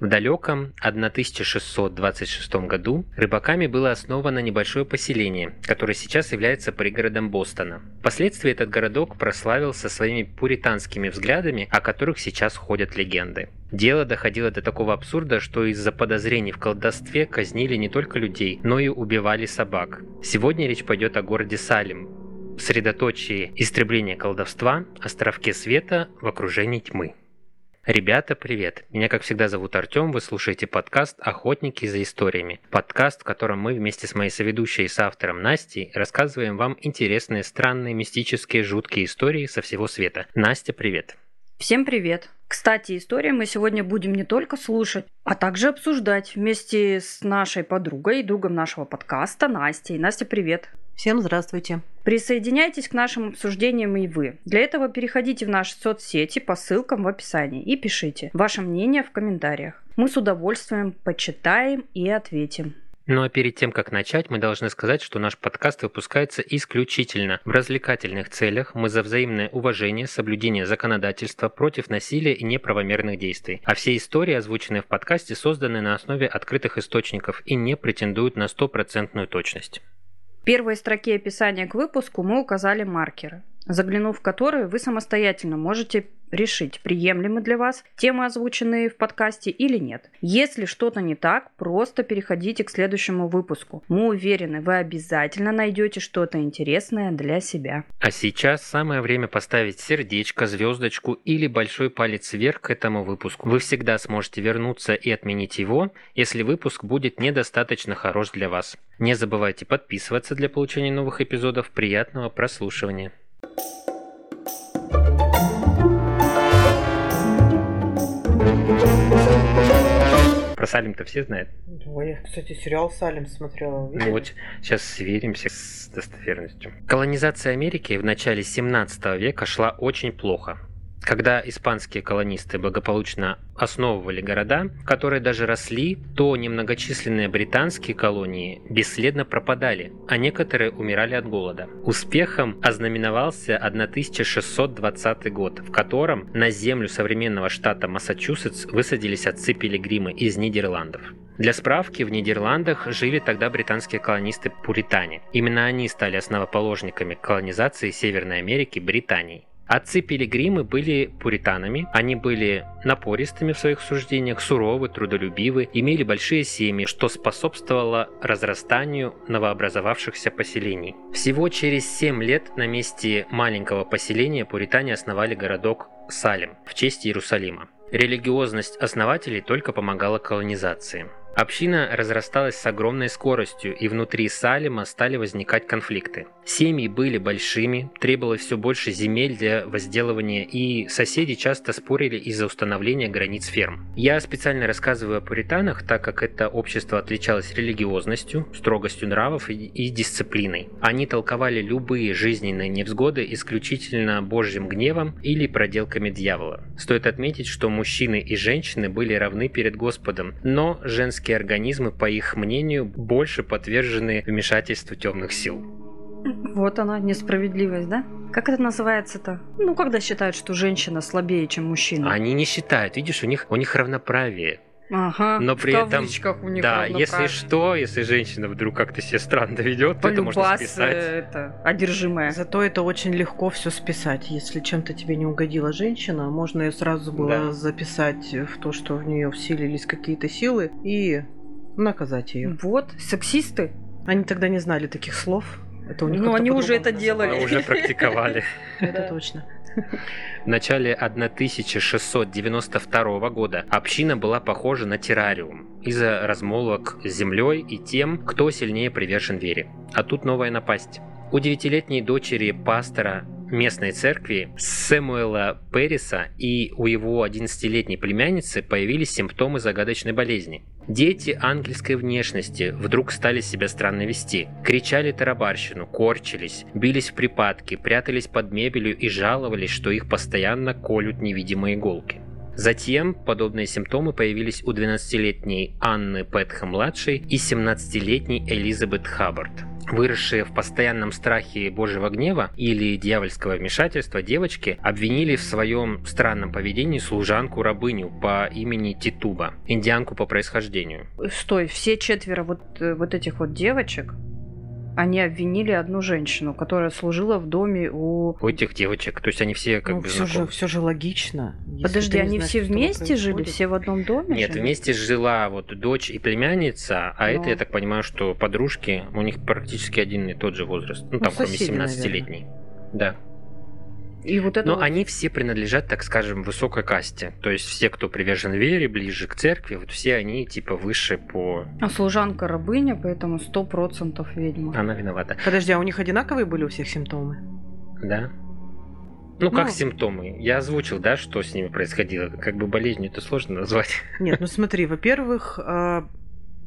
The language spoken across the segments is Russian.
В далеком 1626 году рыбаками было основано небольшое поселение, которое сейчас является пригородом Бостона. Впоследствии этот городок прославился своими пуританскими взглядами, о которых сейчас ходят легенды. Дело доходило до такого абсурда, что из-за подозрений в колдовстве казнили не только людей, но и убивали собак. Сегодня речь пойдет о городе Салим, средоточии истребления колдовства, островке света в окружении тьмы. Ребята, привет! Меня, как всегда, зовут Артем, вы слушаете подкаст «Охотники за историями». Подкаст, в котором мы вместе с моей соведущей и соавтором Настей рассказываем вам интересные, странные, мистические, жуткие истории со всего света. Настя, привет! Всем привет! Кстати, истории мы сегодня будем не только слушать, а также обсуждать вместе с нашей подругой и другом нашего подкаста Настей. Настя, привет! Всем здравствуйте. Присоединяйтесь к нашим обсуждениям и вы. Для этого переходите в наши соцсети по ссылкам в описании и пишите ваше мнение в комментариях. Мы с удовольствием почитаем и ответим. Ну а перед тем, как начать, мы должны сказать, что наш подкаст выпускается исключительно в развлекательных целях. Мы за взаимное уважение, соблюдение законодательства против насилия и неправомерных действий. А все истории, озвученные в подкасте, созданы на основе открытых источников и не претендуют на стопроцентную точность первой строке описания к выпуску мы указали маркеры, заглянув в которые вы самостоятельно можете решить, приемлемы для вас темы, озвученные в подкасте или нет. Если что-то не так, просто переходите к следующему выпуску. Мы уверены, вы обязательно найдете что-то интересное для себя. А сейчас самое время поставить сердечко, звездочку или большой палец вверх к этому выпуску. Вы всегда сможете вернуться и отменить его, если выпуск будет недостаточно хорош для вас. Не забывайте подписываться для получения новых эпизодов. Приятного прослушивания. Про Салим-то все знают? Ой, я, кстати, сериал Салим смотрела. Видели? Ну вот сейчас сверимся с достоверностью. Колонизация Америки в начале 17 века шла очень плохо. Когда испанские колонисты благополучно основывали города, которые даже росли, то немногочисленные британские колонии бесследно пропадали, а некоторые умирали от голода. Успехом ознаменовался 1620 год, в котором на землю современного штата Массачусетс высадились отцы-пилигримы из Нидерландов. Для справки, в Нидерландах жили тогда британские колонисты-пуритане. Именно они стали основоположниками колонизации Северной Америки Британией. Отцы-пилигримы были пуританами, они были напористыми в своих суждениях, суровы, трудолюбивы, имели большие семьи, что способствовало разрастанию новообразовавшихся поселений. Всего через 7 лет на месте маленького поселения пуритане основали городок Салим в честь Иерусалима. Религиозность основателей только помогала колонизации. Община разрасталась с огромной скоростью, и внутри Салима стали возникать конфликты. Семьи были большими, требовалось все больше земель для возделывания, и соседи часто спорили из-за установления границ ферм. Я специально рассказываю о пуританах, так как это общество отличалось религиозностью, строгостью нравов и, дисциплиной. Они толковали любые жизненные невзгоды исключительно божьим гневом или проделками дьявола. Стоит отметить, что мужчины и женщины были равны перед Господом, но женские человеческие организмы, по их мнению, больше подвержены вмешательству темных сил. Вот она, несправедливость, да? Как это называется-то? Ну, когда считают, что женщина слабее, чем мужчина. Они не считают, видишь, у них, у них равноправие. Ага, но при этом, у них да, если что, если женщина вдруг как-то себя странно ведет, то это можно списать. это одержимая. Зато это очень легко все списать. Если чем-то тебе не угодила женщина, можно ее сразу было да. записать в то, что в нее вселились какие-то силы и наказать ее. Вот, сексисты. Они тогда не знали таких слов. Это у них ну, они уже это делали. Уже практиковали. Это точно. В начале 1692 года община была похожа на террариум из-за размолвок с землей и тем, кто сильнее привержен вере. А тут новая напасть. У девятилетней дочери пастора местной церкви Сэмуэла Перриса и у его 11-летней племянницы появились симптомы загадочной болезни. Дети ангельской внешности вдруг стали себя странно вести. Кричали тарабарщину, корчились, бились в припадки, прятались под мебелью и жаловались, что их постоянно колют невидимые иголки. Затем подобные симптомы появились у 12-летней Анны Пэтхэм-младшей и 17-летней Элизабет Хаббард. Выросшие в постоянном страхе Божьего гнева или дьявольского вмешательства девочки обвинили в своем странном поведении служанку-рабыню по имени Титуба, индианку по происхождению. Стой, все четверо вот, э, вот этих вот девочек они обвинили одну женщину, которая служила в доме у... У этих девочек. То есть они все как ну, бы все знакомы. же, все же логично. Подожди, они все вместе жили? Все в одном доме Нет, жили? вместе жила вот дочь и племянница, а Ну. это, я так понимаю, что подружки, у них практически один и тот же возраст. Ну, Ну, там, кроме соседи, 17-летней. Да. И вот это Но вот- они все принадлежат, так скажем, высокой касте. То есть все, кто привержен вере, ближе к церкви, вот все они типа выше по... А служанка рабыня, поэтому сто процентов ведьма. Она виновата. Подожди, а у них одинаковые были у всех симптомы? Да? Ну, как Ну. симптомы? Я озвучил, да, что с ними происходило. Как бы болезнью это сложно назвать. Нет, ну смотри, во-первых, а,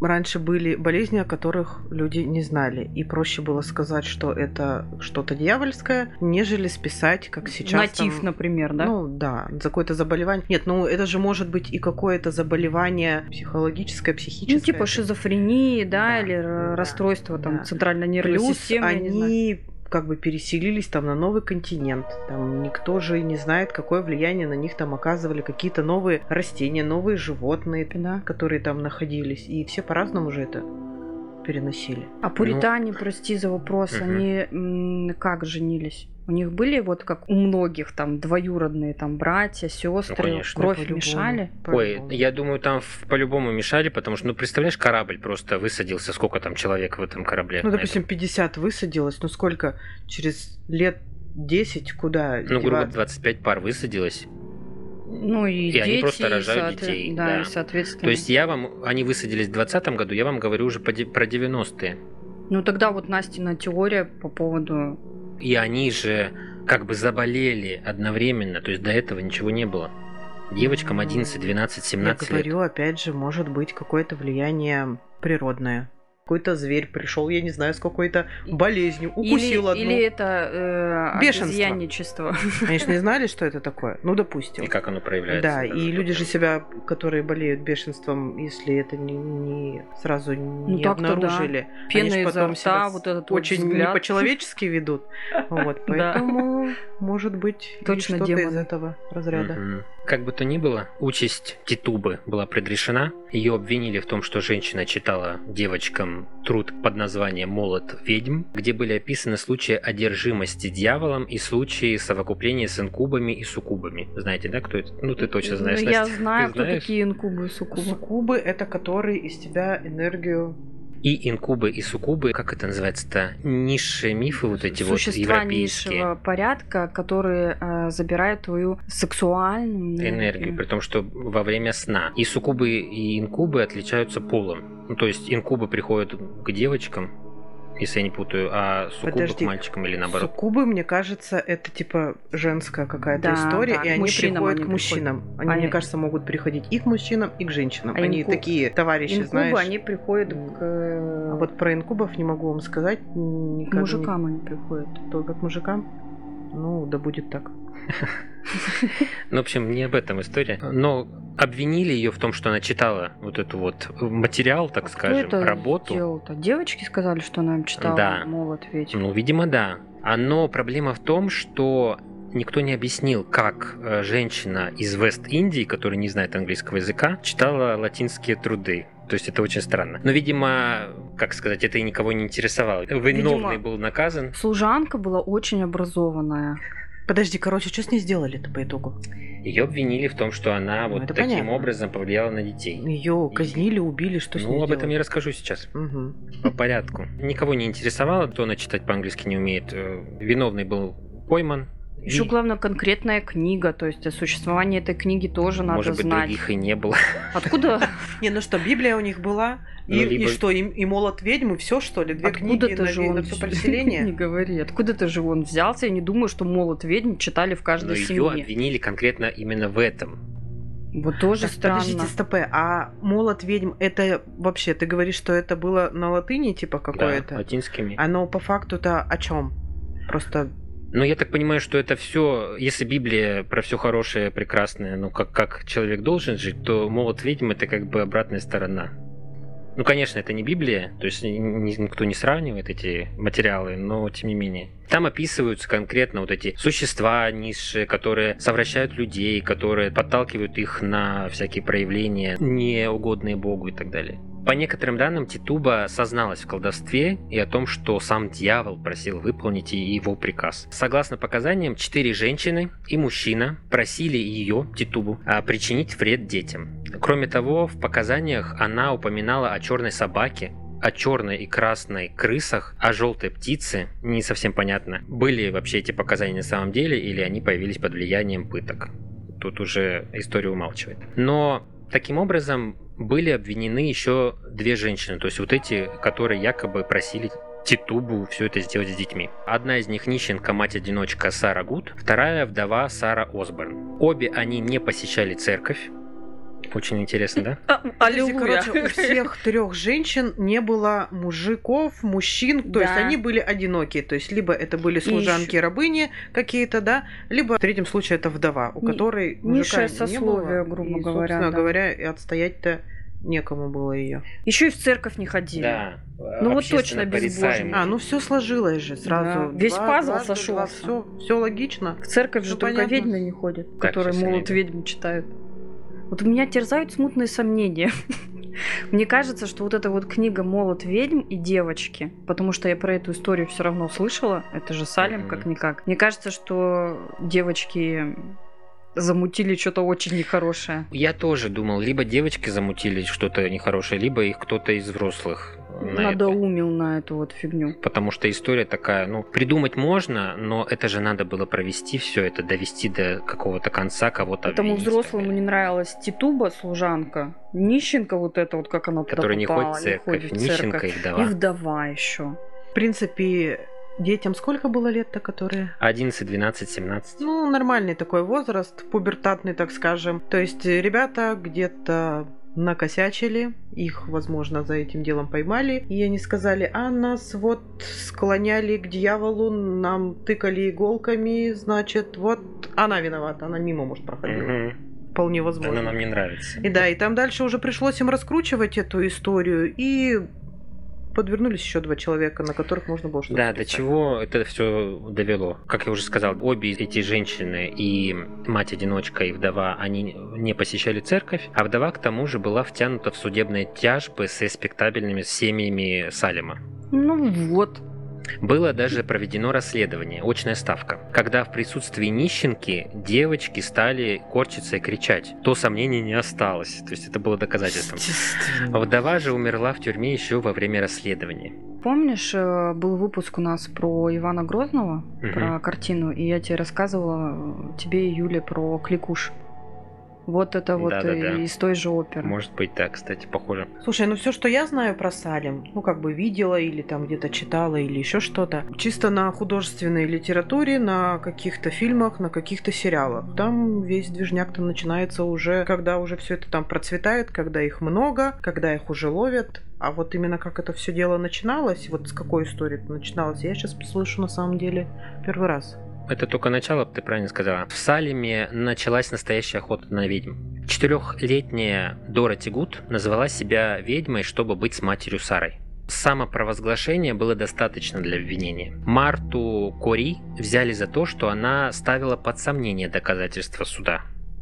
раньше были болезни, о которых люди не знали. И проще было сказать, что это что-то дьявольское, нежели списать, как сейчас. Натив, там, например, да? Ну да, за какое-то заболевание. Нет, ну это же может быть и какое-то заболевание психологическое, психическое. Ну, типа шизофрении, да, Да, или да, расстройство там да. центральной нервной Плюс системы. они как бы переселились там на новый континент. Там никто же не знает, какое влияние на них там оказывали какие-то новые растения, новые животные, Да. которые там находились. И все по-разному же это переносили. А пуритане, прости за вопрос, Мгм. они м, как женились? У них были вот как у многих там двоюродные там братья, сестры, конечно, кровь по-любому. мешали? Ой, По-любому. я думаю, там в- по-любому мешали, потому что, ну, представляешь, корабль просто высадился, сколько там человек в этом корабле? Ну, допустим, 50 высадилось, ну сколько? Через лет 10 куда? этом? Ну, грубо деваться? 25 пар высадилось. Ну и, И дети, они просто и рожают соотве- детей, Да, да. и соответственно. То есть я вам, они высадились в 20 году, я вам говорю уже про 90-е. Ну тогда вот Настина теория по поводу... И они же как бы заболели одновременно, то есть до этого ничего не было. Девочкам 11, 12, Я 17 лет. говорю, опять же, может быть какое-то влияние природное. Какой-то зверь пришел, я не знаю, с какой-то болезнью, укусил или, одну. или это э, Бешенство. обезьянничество. Они же не знали, что это такое. Ну, допустим. И как оно проявляется. Да, и люди же себя, которые болеют бешенством, если это не, не сразу не Ну, так-то да. обнаружили, Пена они ж изо потом рта, себя вот этот вот очень не взгляд. по-человечески ведут. Вот, Да. поэтому, может быть, Точно что-то из этого разряда. Мгм. Как бы то ни было, участь Титубы была предрешена. Ее обвинили в том, что женщина читала девочкам труд под названием «Молот ведьм», где были описаны случаи одержимости дьяволом и случаи совокупления с инкубами и суккубами. Знаете, да, кто это? Ну, ты точно знаешь, Ну, Я знаю, Ты кто знаешь? такие инкубы и суккубы. Суккубы это которые из тебя энергию. И инкубы, и суккубы, как это называется-то? Низшие мифы вот эти вот Существа европейские. низшего порядка, которые э, забирают твою сексуальную энергию, при том, что во время сна. И суккубы и инкубы отличаются полом. Ну, то есть инкубы приходят к девочкам, если я не путаю, а суккубы Подожди. к мальчикам или наоборот. Суккубы, мне кажется, это типа женская какая-то Да, история, да, и к они мужчинам приходят они к мужчинам. Они, Они- мне кажется, могут приходить и к мужчинам, и к женщинам. А они инкуб- такие товарищи, Инкубы, знаешь. они приходят к, А вот про инкубов не могу вам сказать. к никак не- мужикам они приходят. Только к мужикам? Ну, да будет так. Ну, в общем, не об этом история. Но обвинили ее в том, что она читала вот эту вот материал, так Кто скажем, это работу. сделал-то? Девочки сказали, что она им читала Да. молот ведьм. Ну, видимо, да. А, Но проблема в том, что никто не объяснил, как э, женщина из Вест-Индии, которая не знает английского языка, читала латинские труды. То есть это очень странно. Но, видимо, как сказать, это и никого не интересовало. Виновный был наказан. Служанка была очень образованная. Подожди, короче, что с ней сделали-то по итогу? Ее обвинили в том, что она Ну, вот таким понятно. образом повлияла на детей. Ее казнили, убили, что с ней Ну, об этом я расскажу сейчас. Мгм. По порядку. Никого не интересовало, кто она читать по-английски не умеет. Э, Виновный был пойман. Еще И, главное конкретная книга, то есть о существовании этой книги тоже надо Может быть, знать. других и не было. Откуда? Не, ну что, Библия у них была, и, Ну, и либо- что, и, и молот ведьмы, все что ли? Две книги Откуда-то на, же ве- он на все Не поселение? говори. Откуда-то же он взялся. Я не думаю, что молот ведьм читали в Но каждой ее семье. обвинили конкретно именно в этом. Вот тоже Так, странно. Подождите, стопе, а молот ведьм, это вообще, ты говоришь, что это было на латыни, типа Да, какое-то? латинскими. Оно по факту-то о чем? Просто Но я так понимаю, что это все, если Библия про все хорошее, прекрасное, ну как, как человек должен жить, то молот ведьм это как бы обратная сторона. Ну, конечно, это не Библия, то есть никто не сравнивает эти материалы, но тем не менее. Там описываются конкретно вот эти существа низшие, которые совращают людей, которые подталкивают их на всякие проявления, неугодные Богу и так далее. По некоторым данным, Титуба созналась в колдовстве и о том, что сам дьявол просил выполнить его приказ. Согласно показаниям, четыре женщины и мужчина просили ее, Титубу, а, причинить вред детям. Кроме того, в показаниях она упоминала о черной собаке, о черной и красной крысах, о желтой птице, не совсем понятно, были вообще эти показания на самом деле или они появились под влиянием пыток. Тут уже история умалчивает. Но таким образом были обвинены еще две женщины, то есть вот эти, которые якобы просили Титубу все это сделать с детьми. Одна из них нищенка, мать-одиночка Сара Гуд, вторая вдова Сара Осборн. Обе они не посещали церковь, очень интересно, да? А, аллилуйя. Короче, у всех трех женщин не было мужиков, мужчин, то да. есть они были одинокие, то есть либо это были служанки, рабыни какие-то, да, либо в третьем случае это вдова, у которой мужика не было, грубо и, говоря, да. говоря, и отстоять-то некому было ее. Еще и в церковь не ходили. Да. Ну вот точно безбожие. А, ну все сложилось же сразу. Да. Весь два, пазл два, сошел. Все, все логично. В церковь же только ведьмы не ходят, которые молот ведьм читают. Вот меня терзают смутные сомнения. Мне кажется, что вот эта вот книга «Молот ведьм» и «Девочки», потому что я про эту историю все равно слышала, это же Салим как-никак. Мне кажется, что девочки замутили что-то очень нехорошее. Я тоже думал, либо девочки замутили что-то нехорошее, либо их кто-то из взрослых надоумил это. на эту вот фигню. Потому что история такая, ну, придумать можно, но это же надо было провести все это, довести до какого-то конца, кого-то Этому взрослому не нравилась Титуба, служанка, нищенка вот эта вот, как она Которая не ходит в церковь, ходит в нищенка и вдова. И вдова еще. В принципе, Детям сколько было лет-то, которые? 11, 12, 17. Ну, нормальный такой возраст, пубертатный, так скажем. То есть ребята где-то накосячили, их, возможно, за этим делом поймали, и они сказали, а нас вот склоняли к дьяволу, нам тыкали иголками, значит, вот она виновата, она мимо, может, проходила. Угу. Вполне возможно. Она нам не нравится. И да, и там дальше уже пришлось им раскручивать эту историю, и подвернулись еще два человека, на которых можно было что-то Да, до чего это все довело. Как я уже сказал, обе эти женщины, и мать-одиночка, и вдова, они не посещали церковь, а вдова к тому же была втянута в судебные тяжбы с респектабельными семьями Салима. Ну вот. Было даже проведено расследование, очная ставка, когда в присутствии нищенки девочки стали корчиться и кричать. То сомнений не осталось, то есть это было доказательством. Вдова же умерла в тюрьме еще во время расследования. Помнишь, э, был выпуск у нас про Ивана Грозного, угу. про картину, и я тебе рассказывала, тебе и Юле, про Кликуш. Вот это вот да, да, да. из той же оперы. Может быть, да, кстати, похоже. Слушай, ну все, что я знаю про Салем, ну как бы видела или там где-то читала или еще что-то, чисто на художественной литературе, на каких-то фильмах, на каких-то сериалах. Там весь движняк там начинается уже, когда уже все это там процветает, когда их много, когда их уже ловят. А вот именно как это все дело начиналось, вот с какой истории это начиналось, я сейчас слышу на самом деле первый раз. Это только начало, ты правильно сказала. В Салеме началась настоящая охота на ведьм. Четырехлетняя Дора Тигут назвала себя ведьмой, чтобы быть с матерью Сарой. Самопровозглашения было достаточно для обвинения. Марту Кори взяли за то, что она ставила под сомнение доказательства суда.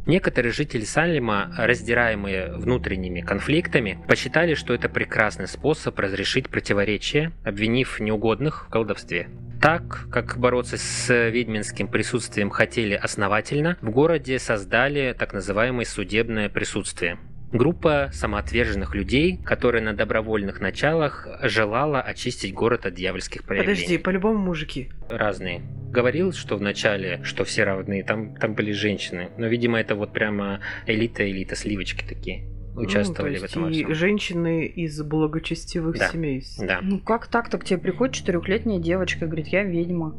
Некоторые жители Салема, раздираемые внутренними конфликтами, посчитали, что это прекрасный способ разрешить противоречия, обвинив неугодных в колдовстве. Так, как бороться с ведьминским присутствием хотели основательно, в городе создали так называемое судебное присутствие. Группа самоотверженных людей, которая на добровольных началах желала очистить город от дьявольских проявлений. Подожди, по-любому мужики. Разные. Говорил, что вначале, что все равны, там, там были женщины. Но, видимо, это вот прямо элита-элита, сливочки такие участвовали ну, в этом. И женщины из благочестивых да. семей. Да. Ну как так-то к тебе приходит четырехлетняя девочка и говорит, я ведьма.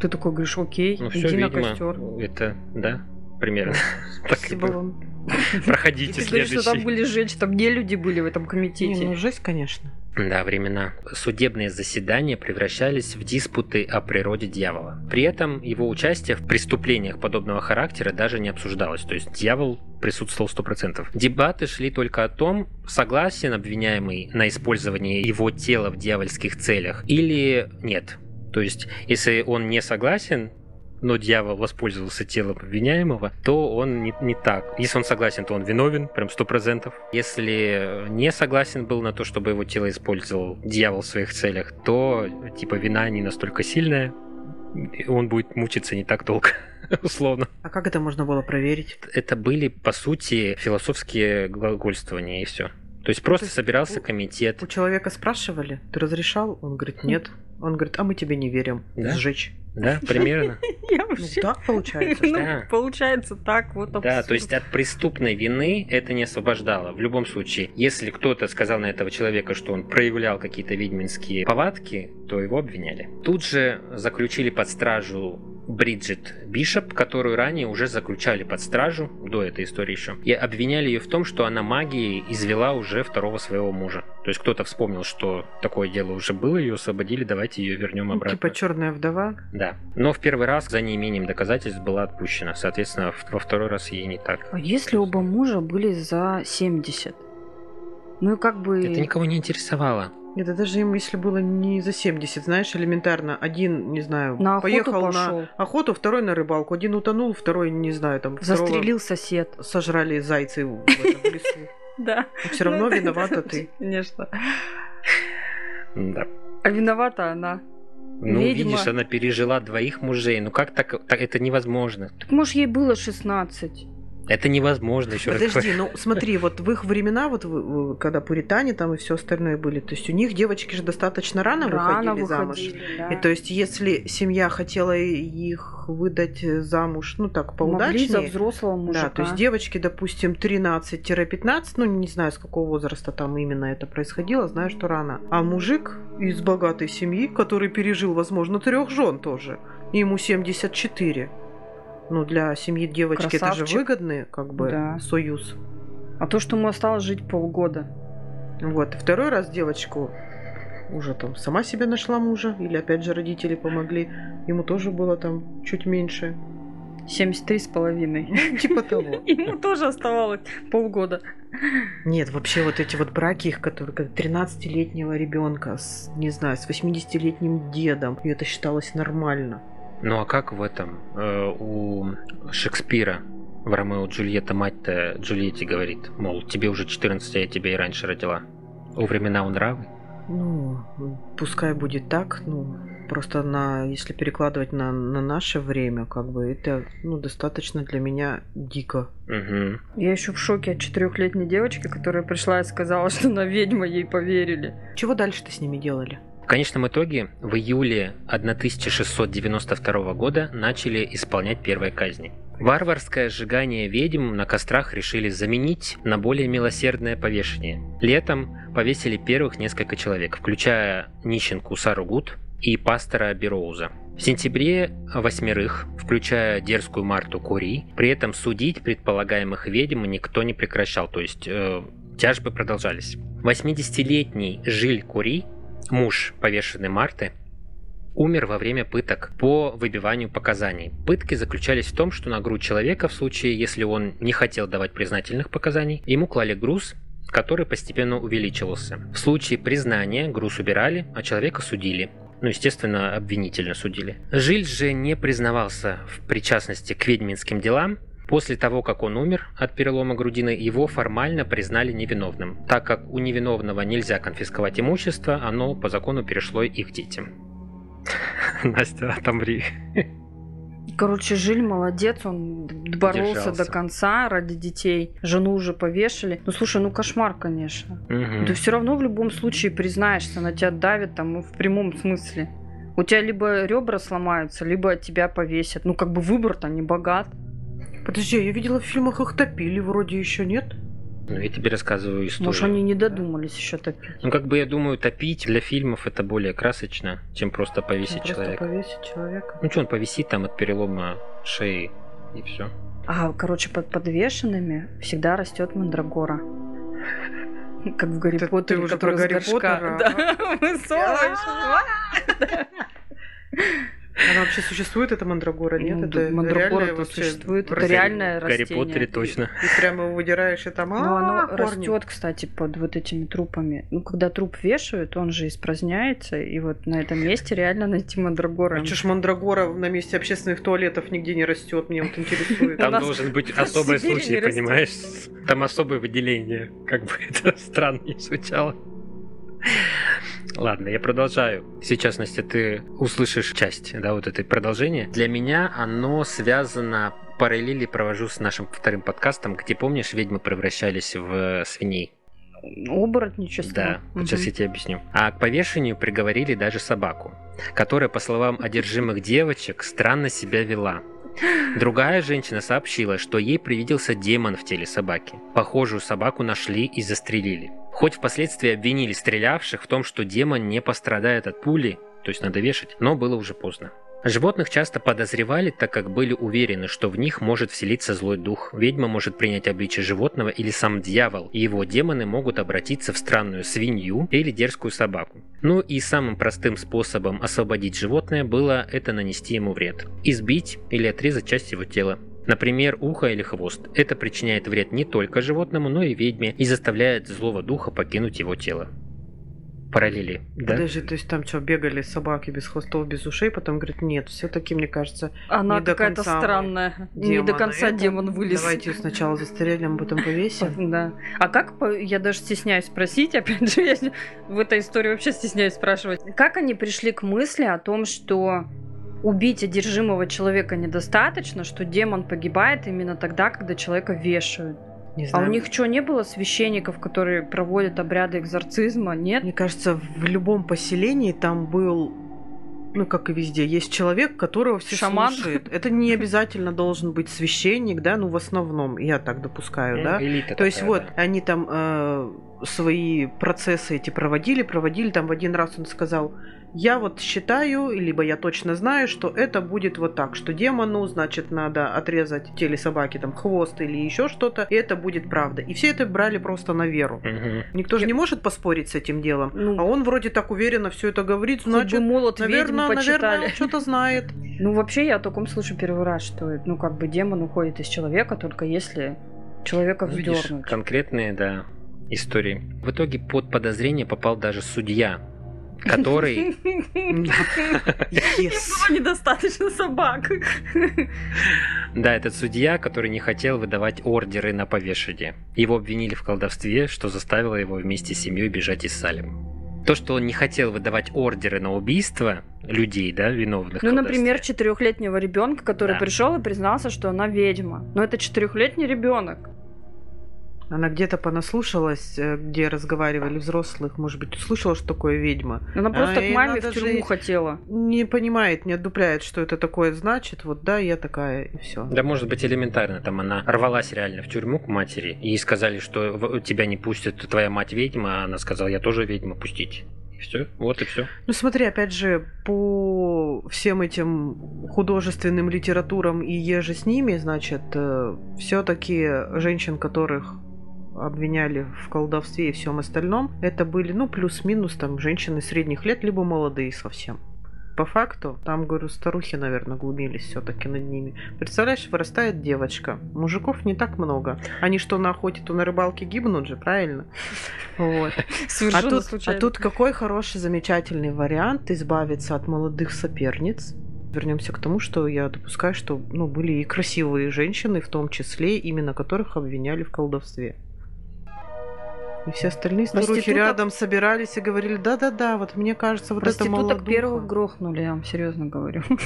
Ты такой говоришь, окей, ну, иди все, на видимо, костер. Это, да, примерно. Спасибо вам. Проходите следующий. что там были женщины, там не люди были в этом комитете. ну жесть, конечно. Да, времена. Судебные заседания превращались в диспуты о природе дьявола. При этом его участие в преступлениях подобного характера даже не обсуждалось. То есть дьявол присутствовал 100%. Дебаты шли только о том, согласен обвиняемый на использование его тела в дьявольских целях или нет. То есть, если он не согласен, но дьявол воспользовался телом обвиняемого, то он не, не так. Если он согласен, то он виновен, прям сто процентов. Если не согласен был на то, чтобы его тело использовал дьявол в своих целях, то типа вина не настолько сильная, он будет мучиться не так долго. условно. А как это можно было проверить? Это были, по сути, философские глагольствования и все. То есть просто То есть собирался у, комитет. У человека спрашивали, ты разрешал? Он говорит, нет. Он говорит, а мы тебе не верим. Да? Сжечь. Да, примерно. Я вообще... Ну, так получается. Ну, получается так, вот Да, то есть от преступной вины это не освобождало. В любом случае, если кто-то сказал на этого человека, что он проявлял какие-то ведьминские повадки, то его обвиняли. Тут же заключили под стражу Бриджит Бишоп, которую ранее уже заключали под стражу, до этой истории еще, и обвиняли ее в том, что она магией извела уже второго своего мужа. То есть кто-то вспомнил, что такое дело уже было, ее освободили, давайте ее вернем ну, обратно. типа черная вдова? Да. Но в первый раз за неимением доказательств была отпущена. Соответственно, во второй раз ей не так. А если оба мужа были за 70? Ну и как бы... Это никого не интересовало. Это даже им, если было не за 70, знаешь, элементарно. Один, не знаю, на поехал пошел. на охоту, второй на рыбалку. Один утонул, второй, не знаю, там... Застрелил сосед. Сожрали зайцы в этом лесу. Да. Все равно виновата ты. Конечно. Да. А виновата она. Ну, Ведьма. видишь, она пережила двоих мужей. Ну как так, так это невозможно? Так может ей было 16. Это невозможно еще Подожди, раз. ну смотри, вот в их времена, вот когда пуритане там и все остальное были, то есть у них девочки же достаточно рано, рано выходили, выходили замуж. Да. И то есть если семья хотела их выдать замуж, ну так, поудачнее. Могли за взрослого мужика. Да, то есть девочки, допустим, 13-15, ну не знаю, с какого возраста там именно это происходило, знаю, что рано. А мужик из богатой семьи, который пережил, возможно, трех жен тоже, ему 74 ну, для семьи девочки Красавчик. это же выгодный, как бы, да. союз. А то, что ему осталось жить полгода. Вот. Второй раз девочку уже там сама себе нашла мужа, или опять же родители помогли. Ему тоже было там чуть меньше. 73 с половиной. Типа того. Ему тоже оставалось полгода. Нет, вообще вот эти вот браки их, которые как 13-летнего ребенка с, не знаю, с 80-летним дедом, и это считалось нормально. Ну а как в этом? Э, у Шекспира в Ромео Джульетта мать-то Джульетте говорит, мол, тебе уже 14, а я тебя и раньше родила. У времена у нравы? Ну, пускай будет так, ну, просто на, если перекладывать на, на наше время, как бы, это, ну, достаточно для меня дико. Угу. Я еще в шоке от четырехлетней девочки, которая пришла и сказала, что она ведьма, ей поверили. Чего дальше-то с ними делали? В конечном итоге в июле 1692 года начали исполнять первые казни. Варварское сжигание ведьм на кострах решили заменить на более милосердное повешение. Летом повесили первых несколько человек, включая нищенку Сару Гуд и пастора Бероуза. В сентябре восьмерых, включая дерзкую Марту Кури, при этом судить предполагаемых ведьм никто не прекращал, то есть э, тяжбы продолжались. 80-летний Жиль Кури муж повешенной Марты, умер во время пыток по выбиванию показаний. Пытки заключались в том, что на грудь человека, в случае, если он не хотел давать признательных показаний, ему клали груз, который постепенно увеличивался. В случае признания груз убирали, а человека судили. Ну, естественно, обвинительно судили. Жиль же не признавался в причастности к ведьминским делам, После того, как он умер от перелома грудины, его формально признали невиновным. Так как у невиновного нельзя конфисковать имущество, оно по закону перешло их детям. Настя, отомри. Короче, Жиль молодец, он боролся Держался. до конца ради детей. Жену уже повешали. Ну слушай, ну кошмар, конечно. Угу. Ты все равно в любом случае признаешься, на тебя давит там в прямом смысле. У тебя либо ребра сломаются, либо тебя повесят. Ну как бы выбор-то не богат. Подожди, я видела в фильмах их топили, вроде еще нет? Ну, я тебе рассказываю историю. Может, они не додумались еще топить. Ну, как бы я думаю, топить для фильмов это более красочно, чем просто повесить чем человека. Просто повесить человека. Ну, что он повисит там от перелома шеи и все. А, короче, под подвешенными всегда растет мандрагора. Как в Гарри Поттере, ты уже который про Гарри. Поттера, Да, высовываешь. Она вообще существует, эта мандрагора? Нет, Ну, это да, мандрагора вообще существует. Это растение. реальное В Гарри растение. Поттере точно. И прямо его выдираешь, и там Ну, а, оно корни. растет, кстати, под вот этими трупами. Ну, когда труп вешают, он же испражняется, и вот на этом месте реально найти мандрагора. А чё ж мандрагора на месте общественных туалетов нигде не растет? Мне вот интересует. Там должен быть особый случай, понимаешь? Там особое выделение. Как бы это странно не звучало. Ладно, я продолжаю. Сейчас, Настя, ты услышишь часть, да, вот этой продолжения. Для меня оно связано параллели провожу с нашим вторым подкастом, где, помнишь, ведьмы превращались в свиней. Оборотничество. Да, Мгм. сейчас я тебе объясню. А к повешению приговорили даже собаку, которая, по словам одержимых девочек, странно себя вела. Другая женщина сообщила, что ей привиделся демон в теле собаки. Похожую собаку нашли и застрелили. Хоть впоследствии обвинили стрелявших в том, что демон не пострадает от пули, то есть надо вешать, но было уже поздно. Животных часто подозревали, так как были уверены, что в них может вселиться злой дух. Ведьма может принять обличие животного или сам дьявол, и его демоны могут обратиться в странную свинью или дерзкую собаку. Ну и самым простым способом освободить животное было это нанести ему вред. Избить или отрезать часть его тела. Например, ухо или хвост. Это причиняет вред не только животному, но и ведьме и заставляет злого духа покинуть его тело. Параллели, да? Подожди, то есть там что, бегали собаки без хвостов, без ушей, потом говорит, нет, все-таки, мне кажется, Она Не до какая-то странная. Не до конца это. демон вылез. давайте сначала застрелим, потом повесим. Да. А как, я даже стесняюсь спросить, опять же, я в этой истории вообще стесняюсь спрашивать, как они пришли к мысли о том, что убить одержимого человека недостаточно, что демон погибает именно тогда, когда человека вешают. Не А знаю. у них что, не было священников, которые проводят обряды экзорцизма? Нет? Мне кажется, в любом поселении там был, ну как и везде, есть человек, которого все Шаман. слушают. Это не обязательно должен быть священник, да, ну в основном, я так допускаю, Ну, да. элита То есть вот, да. они там э, свои процессы эти проводили, проводили, там в один раз он сказал, я вот считаю, либо я точно знаю, что это будет вот так, что демону, значит, надо отрезать теле собаки там хвост или еще что-то, и это будет правда. И все это брали просто на веру. Мгм. Никто же Я- не может поспорить с этим делом. Ну, А он вроде так уверенно все это говорит, значит, молот наверное, наверное, что-то знает. Ну, вообще, я о таком слышу первый раз, что, ну, как бы демон уходит из человека, только если человека Видишь, вздернуть. конкретные, да, истории. В итоге под подозрение попал даже судья, который... Yes. Недостаточно собак. Да, этот судья, который не хотел выдавать ордеры на повешение. Его обвинили в колдовстве, что заставило его вместе с семьей бежать из Салема. То, что он не хотел выдавать ордеры на убийство людей, да, виновных. Ну, например, четырехлетнего ребенка, который Да. пришел и признался, что она ведьма. Но это четырехлетний ребенок. Она где-то понаслушалась, э, где разговаривали взрослых, может быть, услышала, что такое ведьма. Она просто А, к маме в тюрьму хотела. Не понимает, не отдупляет, что это такое значит. Вот да, я такая, и все. Да, может быть, элементарно. Там она рвалась реально в тюрьму к матери. И сказали, что тебя не пустят, твоя мать ведьма. А она сказала, я тоже ведьма, пустите. И все. Вот и все. Ну смотри, опять же, по всем этим художественным литературам и еже с ними, значит, все-таки женщин, которых обвиняли в колдовстве и всем остальном, это были, ну, плюс-минус там женщины средних лет, либо молодые совсем. По факту, там, говорю, старухи, наверное, глумились все-таки над ними. Представляешь, вырастает девочка. Мужиков не так много. Они что, на охоте, то на рыбалке гибнут же, правильно? Вот. А тут, а тут какой хороший, замечательный вариант избавиться от молодых соперниц. Вернемся к тому, что я допускаю, что ну, были и красивые женщины, в том числе, именно которых обвиняли в колдовстве. И все остальные старухи рядом собирались и говорили, да-да-да, вот мне кажется, вот это Проституток молодуха». первых грохнули, я вам серьезно говорю. Ну,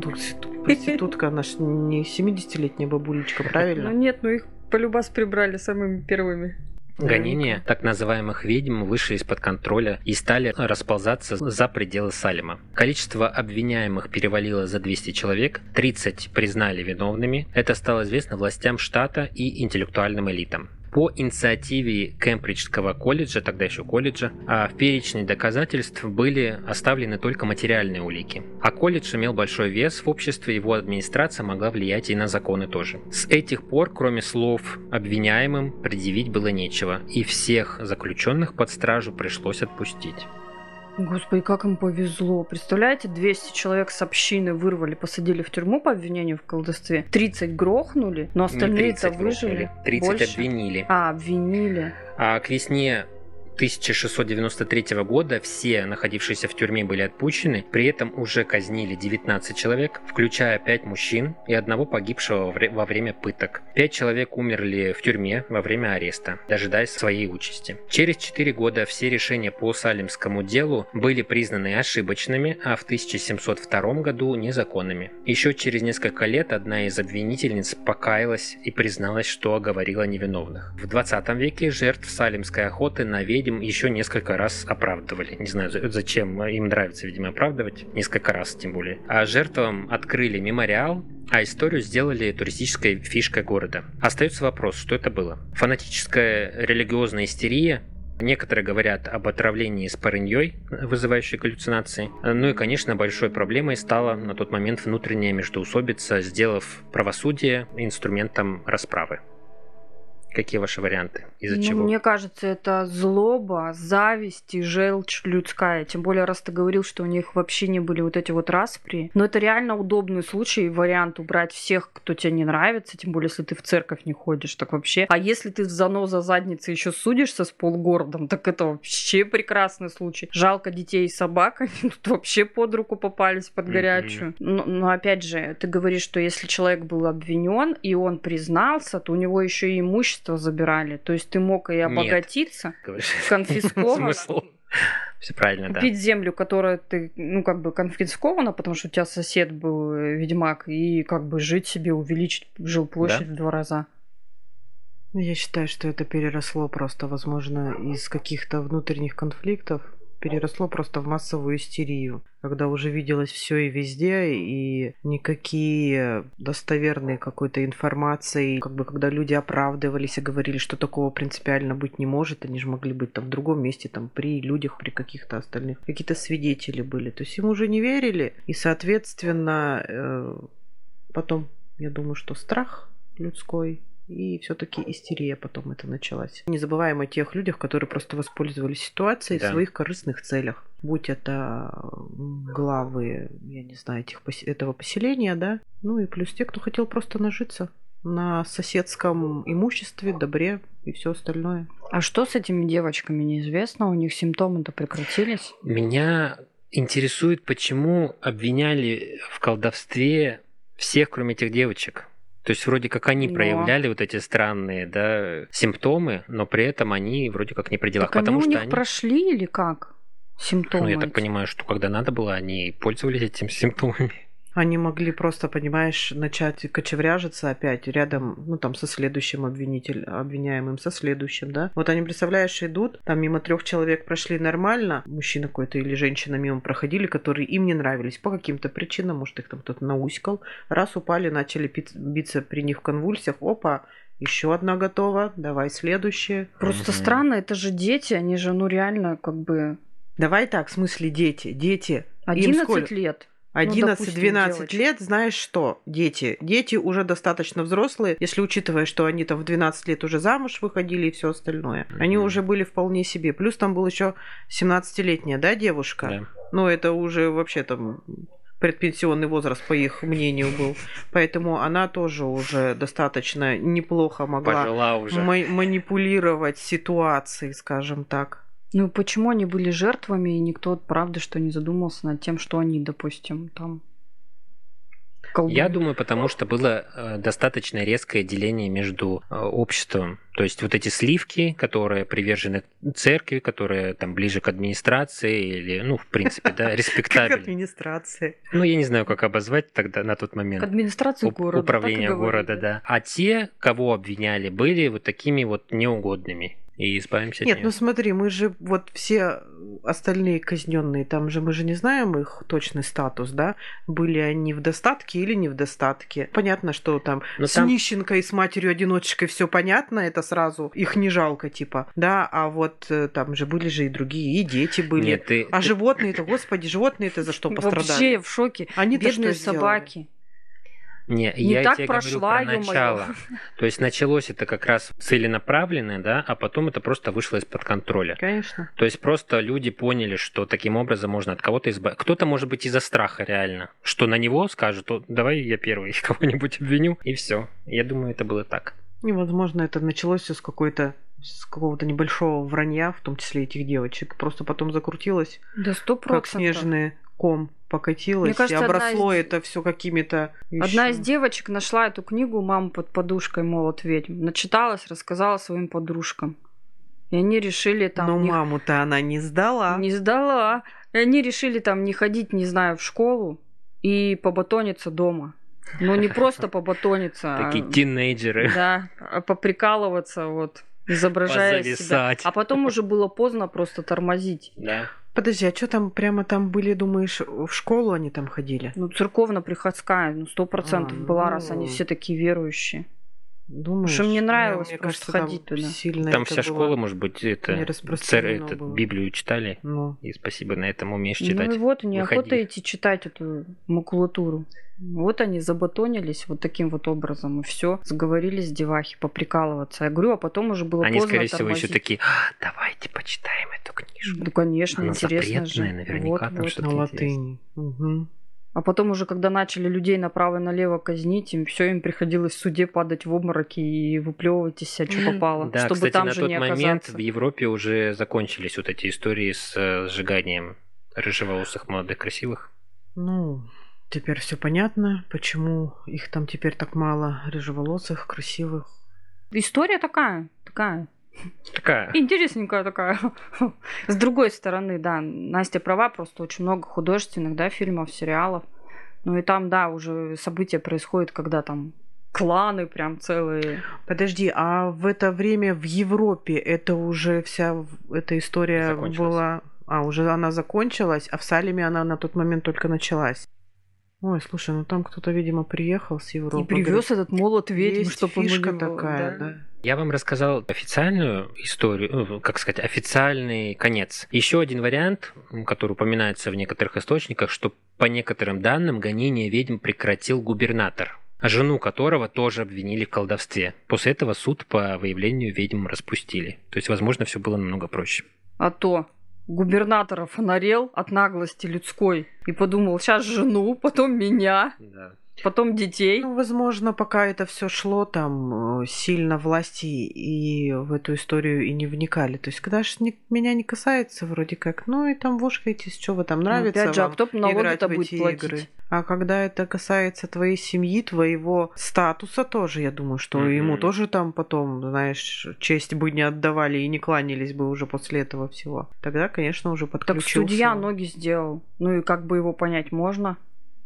проститут- Проститутка, она ж не 70-летняя бабулечка, Ну правильно? нет, ну их полюбас прибрали самыми первыми. Гонения так называемых ведьм вышли из-под контроля и стали расползаться за пределы Салема. Количество обвиняемых перевалило за 200 человек, 30 признали виновными. Это стало известно властям штата и интеллектуальным элитам. По инициативе Кембриджского колледжа, тогда еще колледжа, а в перечне доказательств были оставлены только материальные улики. А колледж имел большой вес в обществе, его администрация могла влиять и на законы тоже. С этих пор, кроме слов обвиняемым, предъявить было нечего, и всех заключенных под стражу пришлось отпустить. Господи, как им повезло. Представляете, 200 человек с общины вырвали, посадили в тюрьму по обвинению в колдовстве. 30 грохнули, но остальные-то выжили. 30 Больше? обвинили. А, обвинили. А к весне 1693 года все находившиеся в тюрьме были отпущены, при этом уже казнили 19 человек, включая 5 мужчин и одного погибшего во время пыток. 5 человек умерли в тюрьме во время ареста, дожидаясь своей участи. Через 4 года все решения по Салимскому делу были признаны ошибочными, а в 1702 году незаконными. Еще через несколько лет одна из обвинительниц покаялась и призналась, что оговорила невиновных. В 20 веке жертв салимской охоты на ведьм видим, еще несколько раз оправдывали. Не знаю, зачем им нравится, видимо, оправдывать. Несколько раз, тем более. А жертвам открыли мемориал, а историю сделали туристической фишкой города. Остается вопрос, что это было. Фанатическая религиозная истерия Некоторые говорят об отравлении с парыньей, вызывающей галлюцинации. Ну и, конечно, большой проблемой стала на тот момент внутренняя междоусобица, сделав правосудие инструментом расправы. Какие ваши варианты? Из-за ну, чего? Мне кажется, это злоба, зависть и желчь людская. Тем более, раз ты говорил, что у них вообще не были вот эти вот распри. Но это реально удобный случай, вариант убрать всех, кто тебе не нравится, тем более, если ты в церковь не ходишь, так вообще. А если ты в заноза задницы еще судишься с полгородом, так это вообще прекрасный случай. Жалко детей и собак, они тут вообще под руку попались под горячую. Mm-hmm. Но, но опять же, ты говоришь, что если человек был обвинен и он признался, то у него еще и имущество имущество забирали. То есть ты мог и обогатиться, конфисковать. Все правильно, Купить да. землю, которая ты, ну, как бы конфискована, потому что у тебя сосед был э, ведьмак, и как бы жить себе, увеличить жилплощадь да? в два раза. Я считаю, что это переросло просто, возможно, из каких-то внутренних конфликтов переросло просто в массовую истерию, когда уже виделось все и везде, и никакие достоверные какой-то информации, как бы когда люди оправдывались и говорили, что такого принципиально быть не может, они же могли быть там в другом месте, там при людях, при каких-то остальных, какие-то свидетели были, то есть им уже не верили, и, соответственно, э, потом, я думаю, что страх людской и все-таки истерия потом это началась. Не забываем о тех людях, которые просто воспользовались ситуацией да. в своих корыстных целях. Будь это главы, я не знаю, этих, этого поселения, да, ну и плюс те, кто хотел просто нажиться на соседском имуществе, добре и все остальное. А что с этими девочками неизвестно? У них симптомы-то прекратились? Меня интересует, почему обвиняли в колдовстве всех, кроме этих девочек. То есть вроде как они но... проявляли вот эти странные да, симптомы, но при этом они вроде как не при делах. Так потому они что у них они... прошли или как? Симптомы. Ну, я так эти? понимаю, что когда надо было, они пользовались этими симптомами. Они могли просто, понимаешь, начать кочевряжиться опять рядом, ну там со следующим обвинитель, обвиняемым, со следующим, да. Вот они, представляешь, идут, там мимо трех человек прошли нормально, мужчина какой-то или женщина мимо проходили, которые им не нравились по каким-то причинам, может их там кто-то науськал, раз упали, начали биться при них в конвульсиях, опа, еще одна готова, давай следующая. Просто mm-hmm. странно, это же дети, они же, ну реально, как бы... Давай так, в смысле дети, дети. 11 лет. 11-12 ну, лет, знаешь что, дети. Дети уже достаточно взрослые, если учитывая, что они там в 12 лет уже замуж выходили и все остальное. Mm-hmm. Они уже были вполне себе. Плюс там был еще 17-летняя, да, девушка? Yeah. Ну, это уже вообще там предпенсионный возраст, по их мнению, был. Поэтому она тоже уже достаточно неплохо могла уже. манипулировать ситуацией, скажем так. Ну почему они были жертвами, и никто, правда, что не задумался над тем, что они, допустим, там колдуют? Я думаю, потому что было э, достаточно резкое деление между э, обществом. То есть вот эти сливки, которые привержены церкви, которые там ближе к администрации или, ну, в принципе, да, респектабельны. К администрации. Ну, я не знаю, как обозвать тогда на тот момент. К администрации города. Управление города, да. А те, кого обвиняли, были вот такими вот неугодными и избавимся Нет, от ну нее. смотри, мы же вот все остальные казненные, там же мы же не знаем их точный статус, да? Были они в достатке или не в достатке. Понятно, что там Но с там- нищенкой, с матерью-одиночкой все понятно, это сразу их не жалко, типа, да, а вот э, там же были же и другие, и дети были. Нет, ты, А ты- животные-то, господи, животные-то за что пострадали? Вообще я в шоке. Они-то Бедные что сделали? Не, Не я так тебе прошла, говорю про начало. То есть началось это как раз целенаправленно, да, а потом это просто вышло из-под контроля. Конечно. То есть просто люди поняли, что таким образом можно от кого-то избавиться. Кто-то, может быть, из-за страха реально, что на него скажут, «О, давай я первый кого-нибудь обвиню, и все. Я думаю, это было так. И, возможно, это началось все с какой-то с какого-то небольшого вранья, в том числе этих девочек. Просто потом закрутилось, Да сто как процентов. снежный ком покатилось, Мне кажется, и одна обросло из- это все какими-то... Одна ещё- из девочек нашла эту книгу «Мама под подушкой молот ведьм». Начиталась, рассказала своим подружкам. И они решили там... Но не- маму-то она не сдала. Не сдала. И они решили там не ходить, не знаю, в школу и побатониться дома. Ну, не просто побатониться, а, Такие тинейджеры. да, а поприкалываться, вот, изображая себя. А потом уже было поздно просто тормозить. Да. Подожди, а что там прямо там были, думаешь, в школу они там ходили? Ну, церковно-приходская, ну, сто процентов А, была, ну. раз они все такие верующие. Думаешь? Что мне Ну, нравилось мне просто кажется, ходить там туда. Сильно Там вся было. школа, может быть, это, цер- распространено это было. Библию читали. Ну, И спасибо на этом умеешь читать. Ну и вот, неохота Выходи. идти читать эту макулатуру. Вот они забатонились вот таким вот образом, и все, сговорились девахи поприкалываться. Я говорю, а потом уже было Они, поздно скорее всего, еще такие, «А, давайте почитаем эту книжку. Ну, конечно, Она интересно же. наверняка Вот, там вот. что-то на латыни. Мгм. А потом уже, когда начали людей направо и налево казнить, им все им приходилось в суде падать в обмороки и выплевывать из себя, что попало, Да, чтобы кстати, там на же тот не момент оказаться. в Европе уже закончились вот эти истории с э, сжиганием рыжеволосых молодых красивых. Ну, теперь все понятно, почему их там теперь так мало, рыжеволосых, красивых. История такая, такая. Такая. Интересненькая такая. С другой стороны, да, Настя права, просто очень много художественных, да, фильмов, сериалов. Ну и там, да, уже события происходят, когда там кланы прям целые. Подожди, а в это время в Европе это уже вся эта история была... А, уже она закончилась, а в Салеме она на тот момент только началась. Ой, слушай, ну там кто-то, видимо, приехал с Европы. И привез этот молот ведьм, есть чтобы фишка его- такая, да. да. Я вам рассказал официальную историю, ну, как сказать, официальный конец. Еще один вариант, который упоминается в некоторых источниках, что по некоторым данным гонение ведьм прекратил губернатор, а жену которого тоже обвинили в колдовстве. После этого суд по выявлению ведьм распустили. То есть, возможно, все было намного проще. А то губернатора фонарел от наглости людской и подумал, сейчас жену, потом меня, Да. Потом детей. Ну, возможно, пока это все шло, там э, сильно власти и в эту историю и не вникали. То есть, когда же меня не касается, вроде как, ну и там вошкаетесь, что вы там Ну, нравится Опять же, а кто налоги-то будет платить? игры. А когда это касается твоей семьи, твоего статуса тоже, я думаю, что Мгм. ему тоже там потом, знаешь, честь бы не отдавали и не кланялись бы уже после этого всего. Тогда, конечно, уже Так подключился. судья ноги сделал. Ну и как бы его понять можно?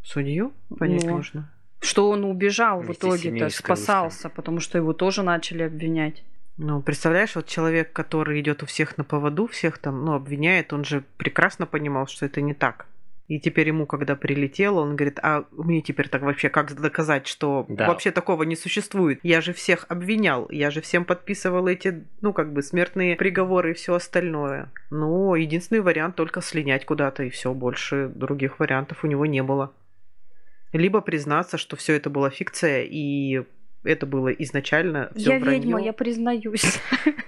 Судью понять Ну. можно. Что он убежал в Вместе семьей итоге-то, спасался, потому что его тоже начали обвинять. Ну, представляешь, вот человек, который идет у всех на поводу, всех там, ну, обвиняет, он же прекрасно понимал, что это не так. И теперь ему, когда прилетело, он говорит, а мне теперь так вообще как доказать, что Да. вообще такого не существует? Я же всех обвинял, я же всем подписывал эти, ну, как бы смертные приговоры и все остальное. Ну, единственный вариант только слинять куда-то, и все, больше других вариантов у него не было. Либо признаться, что все это была фикция, и это было изначально все я ведьма, я признаюсь.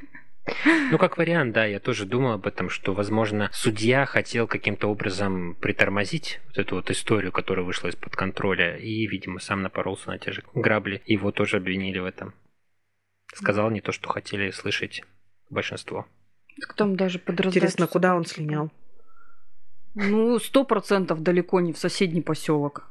Ну, как вариант, да, я тоже думал об этом, что, возможно, судья хотел каким-то образом притормозить вот эту вот историю, которая вышла из-под контроля, и, видимо, сам напоролся на те же грабли, его тоже обвинили в этом. Сказал не то, что хотели слышать большинство. Так там даже под Интересно, куда он слинял? Ну, сто процентов далеко не в соседний поселок.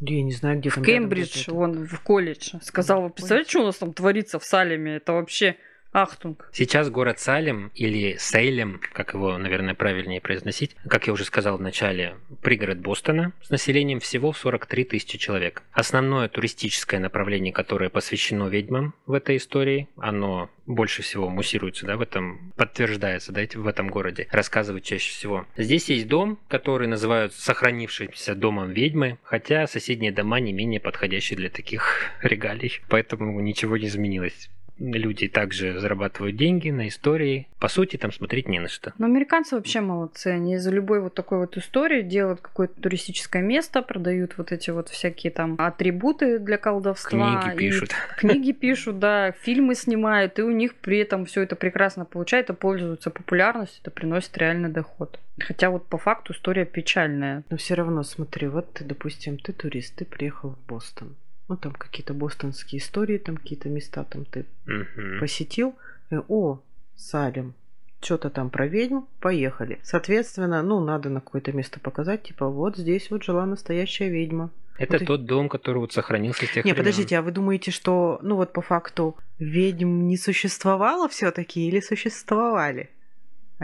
Я не знаю, где В Кембридж, где-то. он в колледж. Сказал, вы представляете, что у нас там творится в Салеме? Это вообще Ахтунг. Сейчас город Салем или Сейлем, как его, наверное, правильнее произносить, как я уже сказал в начале, пригород Бостона с населением всего в 43 тысячи человек. Основное туристическое направление, которое посвящено ведьмам в этой истории, оно больше всего муссируется, да, в этом подтверждается, да, в этом городе, рассказывают чаще всего. Здесь есть дом, который называют сохранившимся домом ведьмы, хотя соседние дома не менее подходящие для таких регалий, поэтому ничего не изменилось люди также зарабатывают деньги на истории. По сути, там смотреть не на что. Но американцы вообще молодцы. Они из-за любой вот такой вот истории делают какое-то туристическое место, продают вот эти вот всякие там атрибуты для колдовства. Книги пишут. Книги пишут, да, фильмы снимают, и у них при этом все это прекрасно получается, пользуются популярностью, это приносит реальный доход. Хотя вот по факту история печальная. Но все равно, смотри, вот ты, допустим, ты турист, ты приехал в Бостон. Ну, там какие-то бостонские истории, там какие-то места там ты Мгм. посетил. И, О, Салем, что-то там про ведьм, поехали. Соответственно, ну, надо на какое-то место показать, типа, вот здесь вот жила настоящая ведьма. Это Вот тот дом, который вот сохранился с тех Не, времен. подождите, а вы думаете, что, ну вот по факту, ведьм не существовало все-таки или существовали?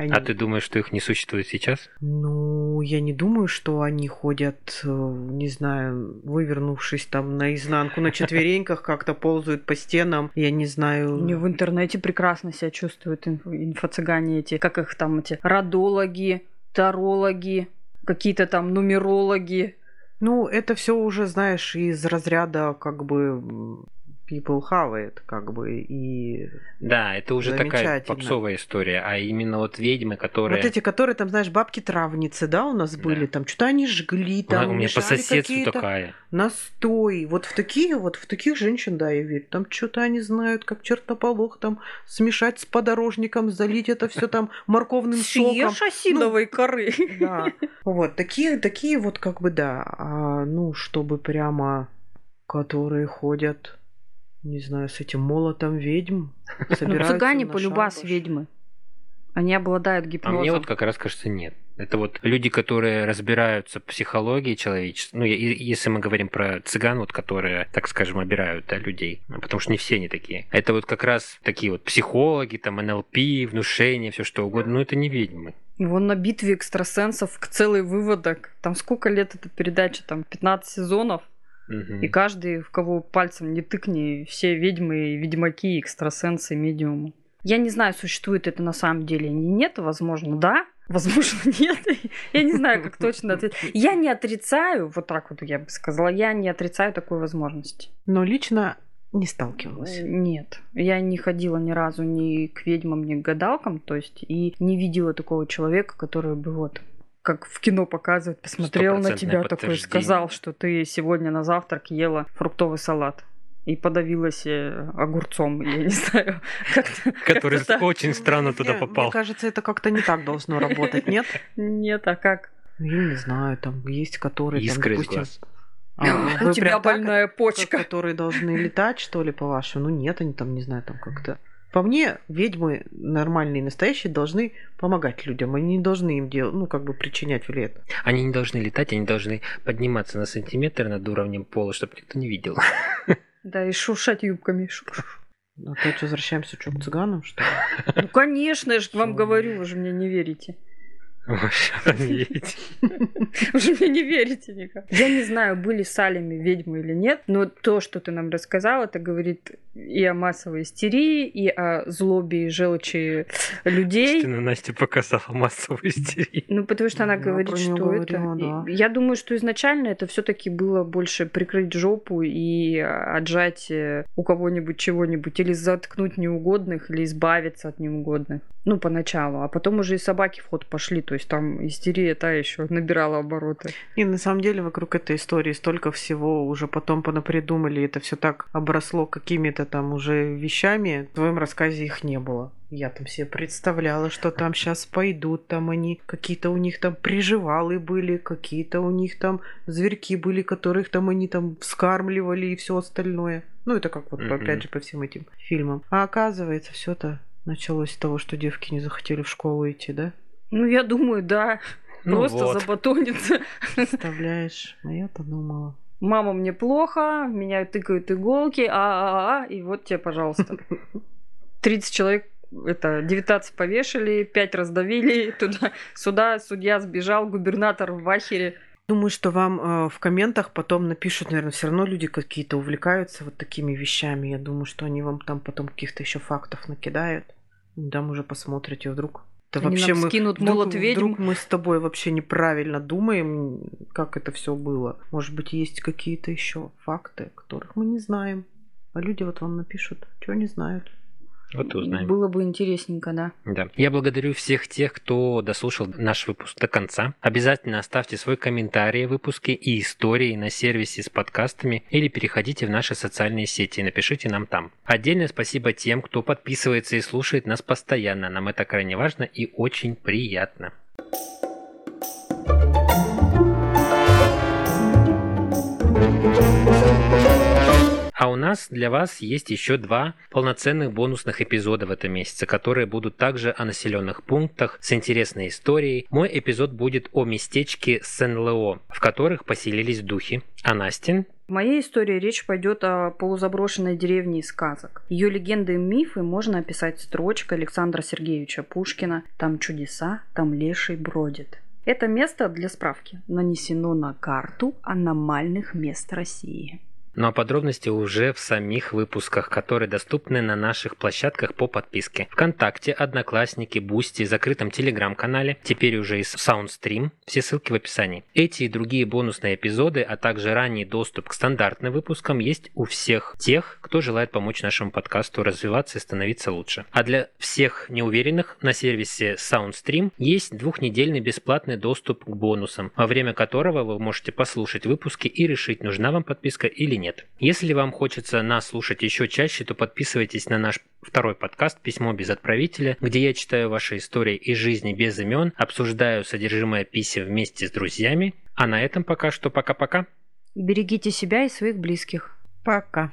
Они- А ты думаешь, что их не существует сейчас? Ну, я не думаю, что они ходят, э, не знаю, вывернувшись там наизнанку на четвереньках, как-то ползают по стенам. Я не знаю. Не в интернете прекрасно себя чувствуют инф- инфо-цыгане эти, как их там эти, родологи, тарологи, какие-то там нумерологи. Ну, это все уже, знаешь, из разряда как бы people have it, как бы, и Да, это уже такая попсовая история, а именно вот ведьмы, которые... вот эти, которые там, знаешь, бабки-травницы, да, у нас были, Да. там что-то они жгли, там у меня по соседству какие-то такая. настой. Вот в такие вот, в таких женщин, да, я верю. Там что-то они знают, как чертополох там смешать с подорожником, залить это все там морковным соком. Съешь осиновой коры. Да. Вот, такие, такие вот как бы, да. А, ну, чтобы прямо, которые ходят, не знаю, с этим молотом ведьм, Ну, цыгане полюбас ведьмы. Они обладают А гипнозом. мне вот как раз кажется, нет. Это вот люди, которые разбираются в психологии человечества. Ну, если мы говорим про цыган, вот, которые, так скажем, обирают да, людей. Ну, Потому что не все они такие. Это вот как раз такие вот психологи, там, НЛП, внушение, все что угодно. Но это не ведьмы. Вон на битве экстрасенсов целый выводок. Там сколько лет эта передача? Там 15 сезонов. И каждый, в кого пальцем не тыкни, все ведьмы, ведьмаки, экстрасенсы, медиумы. Я не знаю, существует это на самом деле или нет. Возможно, да. Возможно, нет. Я не знаю, как точно ответить. Я не отрицаю, вот так вот я бы сказала, я не отрицаю такой возможности. Но лично не сталкивалась. Э, Нет, я не ходила ни разу ни к ведьмам, ни к гадалкам, то есть и не видела такого человека, который бы вот как в кино показывают, посмотрел на тебя такой, сказал, что ты сегодня на завтрак ела фруктовый салат и подавилась огурцом, я не знаю. Который как-то так. очень странно туда попал. Мне кажется, это как-то не так должно работать, нет? Нет, а как? Ну, Я не знаю, там есть которые, там, Искры из глаз. а, У вы тебя больная почка. которые должны летать, что ли, по-вашему? Ну нет, они там, не знаю, там как-то... По мне, ведьмы нормальные, настоящие, должны помогать людям. Они не должны им делать, ну, как бы причинять вред. Они не должны летать, они должны подниматься на сантиметр над уровнем пола, чтобы никто не видел. Да, и шуршать юбками. Опять возвращаемся что, к цыганам, что ли? Ну, конечно, я же вам говорю, вы же мне не верите. Вообще охренеть. Вы же мне не верите никак. Я не знаю, были салями ведьмы или нет, но то, что ты нам рассказал, это говорит и о массовой истерии, и о злобе и желчи людей. Что на Настя показала массовую истерию. Ну, потому что она Я говорит, что это... да. Я думаю, что изначально это все таки было больше прикрыть жопу и отжать э, у кого-нибудь чего-нибудь, или заткнуть неугодных, или избавиться от неугодных. Ну, поначалу. А потом уже и собаки в ход пошли, то есть там истерия та еще набирала обороты. И на самом деле вокруг этой истории столько всего уже потом понапридумали. Это все так обросло какими-то там уже вещами. В твоем рассказе их не было. Я там себе представляла, что там сейчас пойдут, там они, какие-то у них там приживалы были, какие-то у них там зверьки были, которых там они там вскармливали и все остальное. Ну, это как вот, Мгм. опять же, по всем этим фильмам. А оказывается, все это началось с того, что девки не захотели в школу идти, да? Ну, я думаю, да. Ну Просто вот. забатонится. Представляешь, а я-то думала. Мама, мне плохо, меня тыкают иголки, а, а, а, и вот тебе, пожалуйста. 30 человек это 19 повешали, 5 раздавили, туда, сюда судья сбежал, губернатор в ахере. Думаю, что вам э, в комментах потом напишут, наверное, все равно люди какие-то увлекаются вот такими вещами. Я думаю, что они вам там потом каких-то еще фактов накидают. Там уже посмотрите, вдруг. Да вообще мы скинут вдруг, молот ведьм. Вдруг мы с тобой вообще неправильно думаем, как это все было. Может быть, есть какие-то еще факты, которых мы не знаем. А люди вот вам напишут, что они знают. Вот и узнаем. Было бы интересненько, да. Да. Я благодарю всех тех, кто дослушал наш выпуск до конца. Обязательно оставьте свой комментарий о выпуске и истории на сервисе с подкастами или переходите в наши социальные сети и напишите нам там. Отдельное спасибо тем, кто подписывается и слушает нас постоянно. Нам это крайне важно и очень приятно. А у нас для вас есть еще два полноценных бонусных эпизода в этом месяце, которые будут также о населенных пунктах с интересной историей. Мой эпизод будет о местечке Сен-Лео, в которых поселились духи. А Настин в моей истории речь пойдет о полузаброшенной деревне из сказок. Ее легенды и мифы можно описать строчкой Александра Сергеевича Пушкина «Там чудеса, там леший бродит». Это место, для справки, нанесено на карту аномальных мест России. А подробности уже в самих выпусках, которые доступны на наших площадках по подписке. Вконтакте, Одноклассники, Бусти, закрытом Телеграм-канале, теперь уже и Soundstream, все ссылки в описании. Эти и другие бонусные эпизоды, а также ранний доступ к стандартным выпускам есть у всех тех, кто желает помочь нашему подкасту развиваться и становиться лучше. А для всех неуверенных на сервисе Soundstream есть двухнедельный бесплатный доступ к бонусам, во время которого вы можете послушать выпуски и решить, нужна вам подписка или нет. Если вам хочется нас слушать еще чаще, то подписывайтесь на наш второй подкаст «Письмо без отправителя», где я читаю ваши истории из жизни без имен, обсуждаю содержимое писем вместе с друзьями. А на этом пока что пока-пока. Берегите себя и своих близких. Пока.